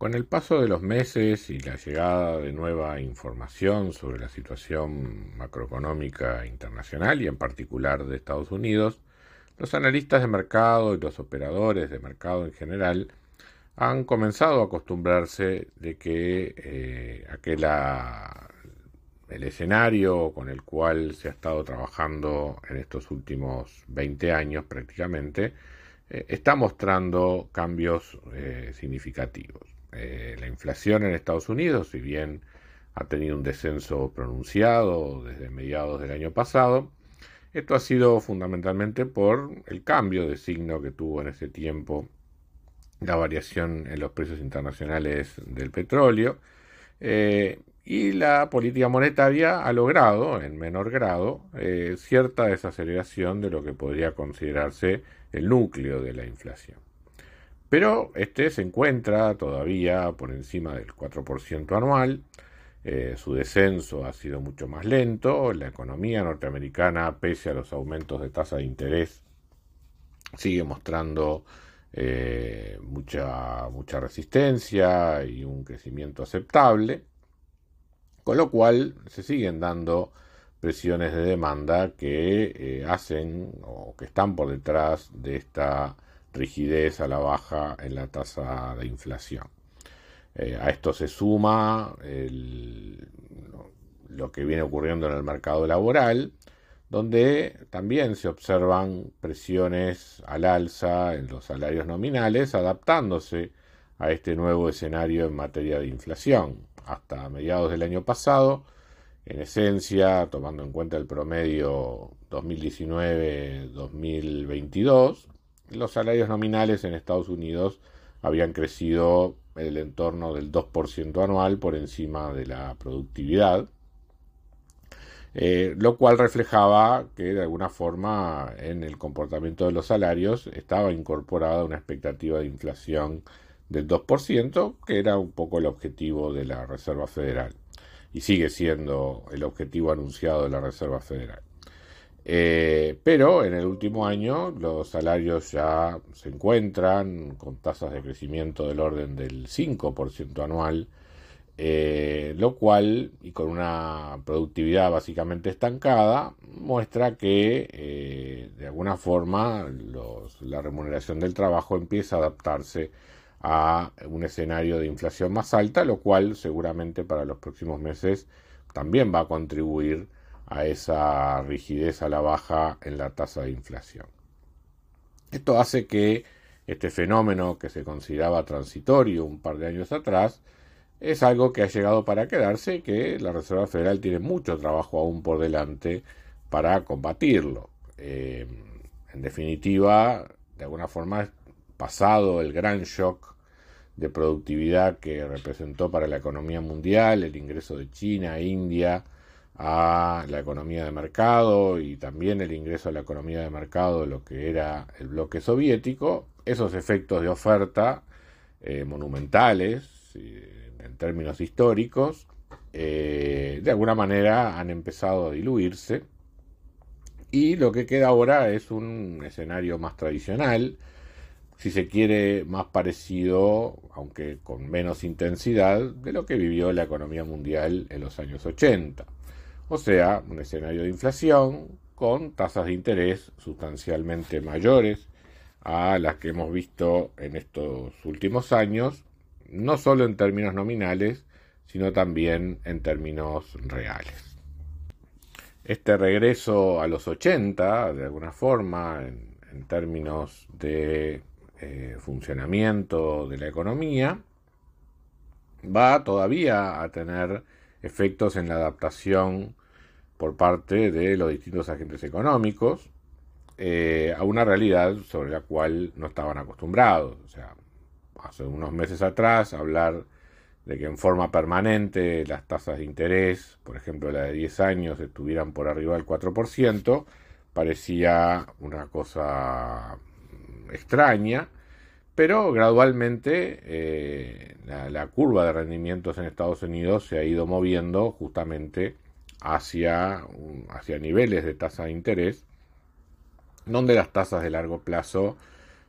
Con el paso de los meses y la llegada de nueva información sobre la situación macroeconómica internacional y en particular de Estados Unidos, los analistas de mercado y los operadores de mercado en general han comenzado a acostumbrarse de que eh, el escenario con el cual se ha estado trabajando en estos últimos 20 años prácticamente eh, está mostrando cambios eh, significativos. Eh, la inflación en Estados Unidos, si bien ha tenido un descenso pronunciado desde mediados del año pasado, esto ha sido fundamentalmente por el cambio de signo que tuvo en ese tiempo la variación en los precios internacionales del petróleo eh, y la política monetaria ha logrado, en menor grado, eh, cierta desaceleración de lo que podría considerarse el núcleo de la inflación. Pero este se encuentra todavía por encima del 4% anual. Eh, su descenso ha sido mucho más lento. La economía norteamericana, pese a los aumentos de tasa de interés, sigue mostrando eh, mucha, mucha resistencia y un crecimiento aceptable. Con lo cual se siguen dando presiones de demanda que eh, hacen o que están por detrás de esta rigidez a la baja en la tasa de inflación. Eh, a esto se suma lo que viene ocurriendo en el mercado laboral, donde también se observan presiones al alza en los salarios nominales, adaptándose a este nuevo escenario en materia de inflación. Hasta mediados del año pasado, en esencia, tomando en cuenta el promedio 2019-2022, los salarios nominales en Estados Unidos habían crecido en el entorno del 2% anual por encima de la productividad, eh, lo cual reflejaba que de alguna forma en el comportamiento de los salarios estaba incorporada una expectativa de inflación del 2%, que era un poco el objetivo de la Reserva Federal y sigue siendo el objetivo anunciado de la Reserva Federal. Eh, pero en el último año los salarios ya se encuentran con tasas de crecimiento del orden del 5% anual, eh, lo cual, y con una productividad básicamente estancada, muestra que eh, de alguna forma la remuneración del trabajo empieza a adaptarse a un escenario de inflación más alta, lo cual seguramente para los próximos meses también va a contribuir a esa rigidez a la baja en la tasa de inflación. Esto hace que este fenómeno que se consideraba transitorio un par de años atrás es algo que ha llegado para quedarse y que la Reserva Federal tiene mucho trabajo aún por delante para combatirlo. Eh, en definitiva, de alguna forma, pasado el gran shock de productividad que representó para la economía mundial el ingreso de China, India, a la economía de mercado y también el ingreso a la economía de mercado de lo que era el bloque soviético, esos efectos de oferta eh, monumentales en términos históricos, eh, de alguna manera han empezado a diluirse. Y lo que queda ahora es un escenario más tradicional, si se quiere, más parecido, aunque con menos intensidad, de lo que vivió la economía mundial en los años 80 o sea, un escenario de inflación con tasas de interés sustancialmente mayores a las que hemos visto en estos últimos años, no solo en términos nominales, sino también en términos reales. Este regreso a los 80, de alguna forma, en, términos de eh, funcionamiento de la economía, va todavía a tener efectos en la adaptación por parte de los distintos agentes económicos eh, a una realidad sobre la cual no estaban acostumbrados. O sea, hace unos meses atrás hablar de que en forma permanente las tasas de interés, por ejemplo la de 10 años, estuvieran por arriba del 4%, parecía una cosa extraña, pero gradualmente eh, la, la, curva de rendimientos en Estados Unidos se ha ido moviendo justamente hacia, hacia niveles de tasa de interés donde las tasas de largo plazo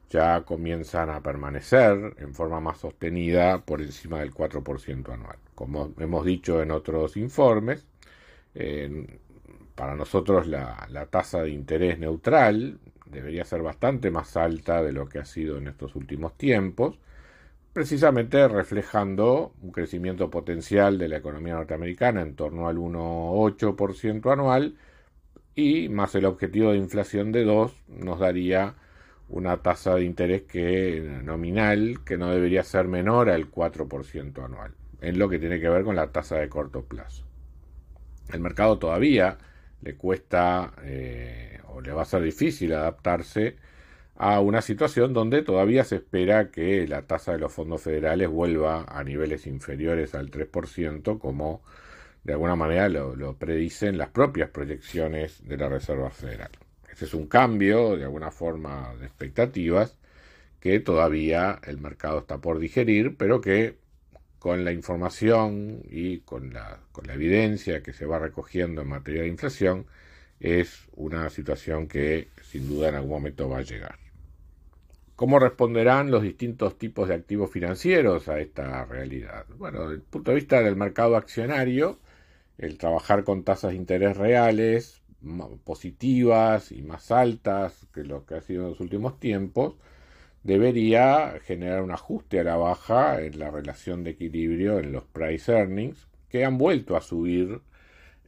ya comienzan a permanecer en forma más sostenida por encima del 4% anual. Como hemos dicho en otros informes, para nosotros la, la, tasa de interés neutral debería ser bastante más alta de lo que ha sido en estos últimos tiempos, precisamente reflejando un crecimiento potencial de la economía norteamericana en torno al 1,8% anual y más el objetivo de inflación de 2 nos daría una tasa de interés que nominal que no debería ser menor al 4% anual, en lo que tiene que ver con la tasa de corto plazo. El mercado todavía le cuesta eh, o le va a ser difícil adaptarse a una situación donde todavía se espera que la tasa de los fondos federales vuelva a niveles inferiores al 3%, como de alguna manera lo, lo predicen las propias proyecciones de la Reserva Federal. Ese es un cambio, de alguna forma, de expectativas que todavía el mercado está por digerir, pero que con la información y con la, con la evidencia que se va recogiendo en materia de inflación, es una situación que sin duda en algún momento va a llegar. ¿Cómo responderán los distintos tipos de activos financieros a esta realidad? Bueno, desde el punto de vista del mercado accionario, el trabajar con tasas de interés reales positivas y más altas que lo que ha sido en los últimos tiempos, debería generar un ajuste a la baja en la relación de equilibrio en los price earnings, que han vuelto a subir,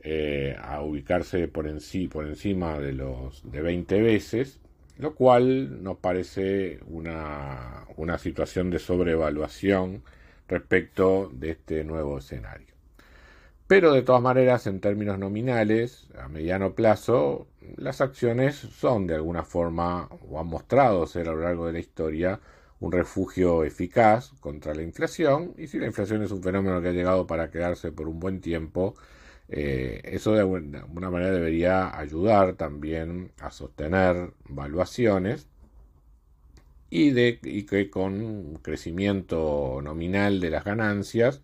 eh, a ubicarse por, por encima de los de 20 veces, lo cual nos parece una, una situación de sobrevaluación respecto de este nuevo escenario. Pero de todas maneras, en términos nominales, a mediano plazo, las acciones son de alguna forma, o han mostrado ser a lo largo de la historia, un refugio eficaz contra la inflación. Y si la inflación es un fenómeno que ha llegado para quedarse por un buen tiempo, eh, eso de alguna manera debería ayudar también a sostener valuaciones y, de, y que con crecimiento nominal de las ganancias,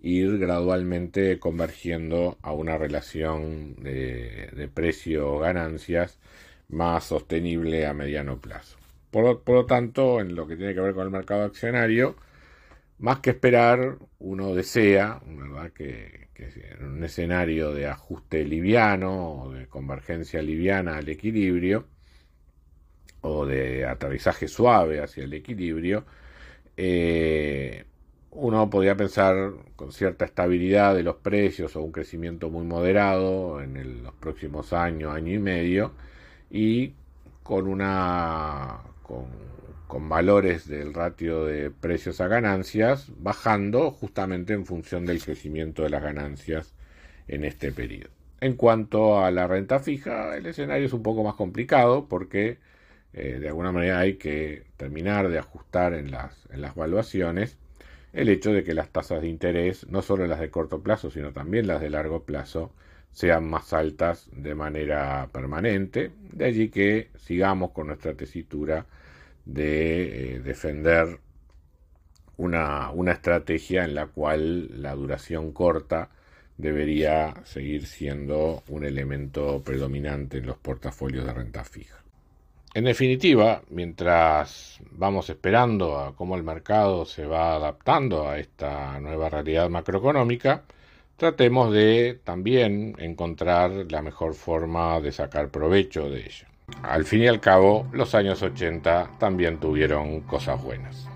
ir gradualmente convergiendo a una relación de, precio-ganancias más sostenible a mediano plazo. Por, lo tanto, en lo que tiene que ver con el mercado accionario, más que esperar, uno desea ¿verdad? Que, en un escenario de ajuste liviano o de convergencia liviana al equilibrio, o de aterrizaje suave hacia el equilibrio, eh, uno podría pensar con cierta estabilidad de los precios o un crecimiento muy moderado en los próximos años, año y medio, y con una con, con, valores del ratio de precios a ganancias bajando justamente en función del crecimiento de las ganancias en este periodo. En cuanto a la renta fija, el escenario es un poco más complicado porque eh, de alguna manera hay que terminar de ajustar en las, en las valuaciones el hecho de que las tasas de interés, no solo las de corto plazo, sino también las de largo plazo, sean más altas de manera permanente. De allí que sigamos con nuestra tesitura de eh, defender una, una estrategia en la cual la duración corta debería seguir siendo un elemento predominante en los portafolios de renta fija. En definitiva, mientras vamos esperando a cómo el mercado se va adaptando a esta nueva realidad macroeconómica, tratemos de también encontrar la mejor forma de sacar provecho de ella. Al fin y al cabo, los años 80 también tuvieron cosas buenas.